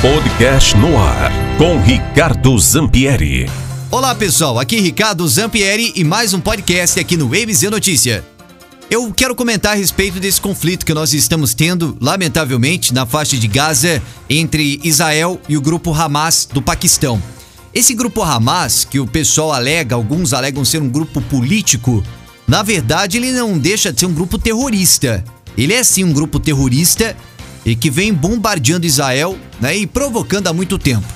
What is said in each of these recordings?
Podcast no ar com Ricardo Zampieri. Olá pessoal, aqui Ricardo Zampieri e mais um podcast aqui no MZ Notícia. Eu quero comentar a respeito desse conflito que nós estamos tendo, lamentavelmente, na faixa de Gaza entre Israel e o grupo Hamas do Paquistão. Esse grupo Hamas, que o pessoal alega, alguns alegam ser um grupo político, na verdade ele não deixa de ser um grupo terrorista. Ele é sim um grupo terrorista e que vem bombardeando Israel né, e provocando há muito tempo.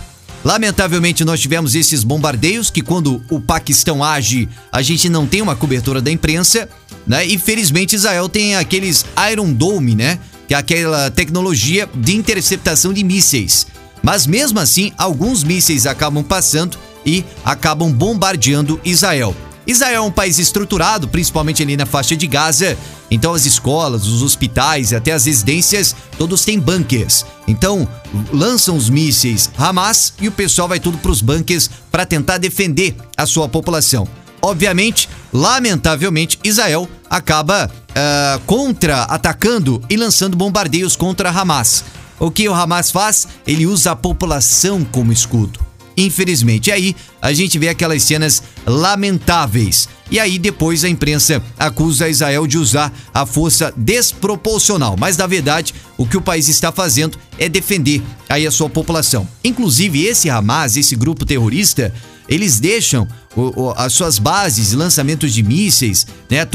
Lamentavelmente, nós tivemos esses bombardeios que, quando o Paquistão age, a gente não tem uma cobertura da imprensa, né? E felizmente Israel tem aqueles Iron Dome, né? Que é aquela tecnologia de interceptação de mísseis. Mas mesmo assim, alguns mísseis acabam passando e acabam bombardeando Israel. Israel é um país estruturado, principalmente ali na faixa de Gaza. Então as escolas, os hospitais até as residências, todos têm bunkers. Então lançam os mísseis Hamas e o pessoal vai tudo para os bunkers para tentar defender a sua população. Obviamente, lamentavelmente, Israel acaba uh, contra-atacando e lançando bombardeios contra Hamas. O que o Hamas faz? Ele usa a população como escudo infelizmente. E aí a gente vê aquelas cenas lamentáveis. E aí depois a imprensa acusa Israel de usar a força desproporcional. Mas na verdade, o que o país está fazendo é defender aí a sua população. Inclusive esse Hamas, esse grupo terrorista, eles deixam as suas bases, lançamentos de mísseis, né,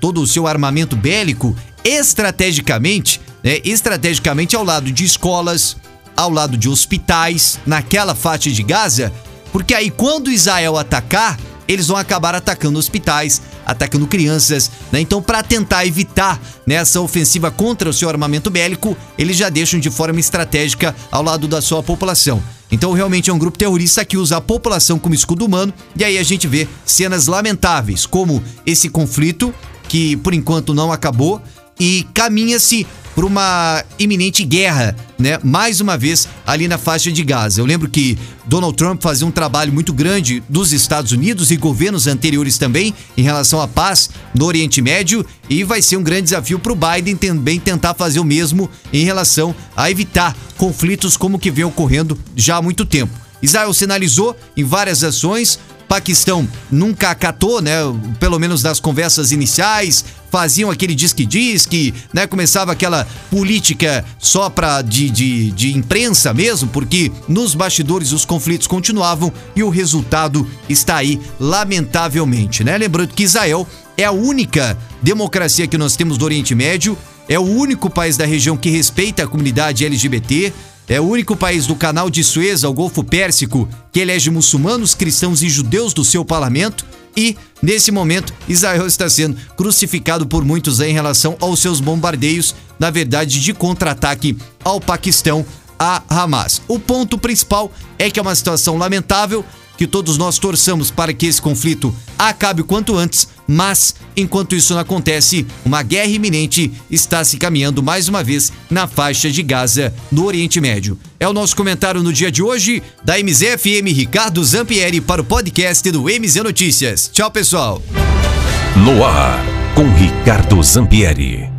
todo o seu armamento bélico estrategicamente, né, estrategicamente ao lado de escolas, ao lado de hospitais, naquela faixa de Gaza, porque aí quando Israel atacar, eles vão acabar atacando hospitais, atacando crianças, né? Então, para tentar evitar né, ofensiva contra o seu armamento bélico, eles já deixam de forma estratégica ao lado da sua população. Então, realmente é um grupo terrorista que usa a população como escudo humano, e aí a gente vê cenas lamentáveis, como esse conflito, que por enquanto não acabou, e caminha-se por uma iminente guerra, né? Mais uma vez ali na faixa de Gaza. Eu lembro que Donald Trump fazia um trabalho muito grande dos Estados Unidos e governos anteriores também em relação à paz no Oriente Médio e vai ser um grande desafio para o Biden também tentar fazer o mesmo em relação a evitar conflitos como que vem ocorrendo já há muito tempo. Israel sinalizou em várias ações Paquistão nunca acatou, né? Pelo menos das conversas iniciais, faziam aquele disque-disque, né? Começava aquela política só pra, de, de, de imprensa mesmo, porque nos bastidores os conflitos continuavam e o resultado está aí, lamentavelmente, né? Lembrando que Israel é a única democracia que nós temos do Oriente Médio, é o único país da região que respeita a comunidade LGBT, é o único país do canal de Suez ao Golfo Pérsico que elege muçulmanos, cristãos e judeus do seu parlamento. E, nesse momento, Israel está sendo crucificado por muitos em relação aos seus bombardeios, na verdade, de contra-ataque ao Paquistão, a Hamas. O ponto principal é que é uma situação lamentável, que todos nós torçamos para que esse conflito acabe o quanto antes, mas enquanto isso não acontece, uma guerra iminente está se caminhando mais uma vez na faixa de Gaza, no Oriente Médio. É o nosso comentário no dia de hoje da MZFM Ricardo Zampieri para o podcast do MZ Notícias. Tchau, pessoal. No ar com Ricardo Zampieri.